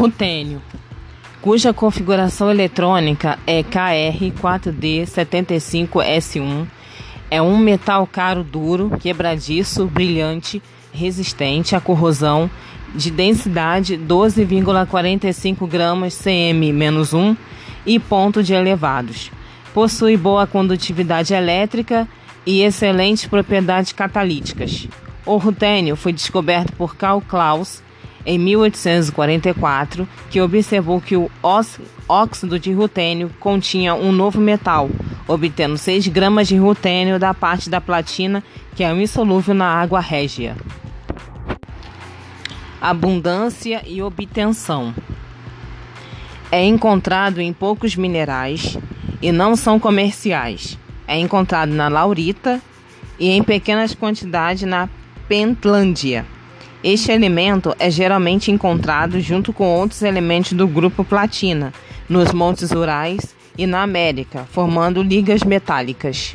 Rutênio, cuja configuração eletrônica é KR4D75S1, é um metal caro duro, quebradiço, brilhante, resistente à corrosão, de densidade 12,45 gramas cm-1 e ponto de elevados. Possui boa condutividade elétrica e excelentes propriedades catalíticas. O rutênio foi descoberto por Karl Klaus em 1844, que observou que o óxido de rutênio continha um novo metal, obtendo 6 gramas de rutênio da parte da platina que é insolúvel na água régia. Abundância e obtenção. É encontrado em poucos minerais e não são comerciais. É encontrado na laurita e em pequenas quantidades na Pentlândia. Este elemento é geralmente encontrado junto com outros elementos do grupo platina nos Montes Urais e na América, formando ligas metálicas.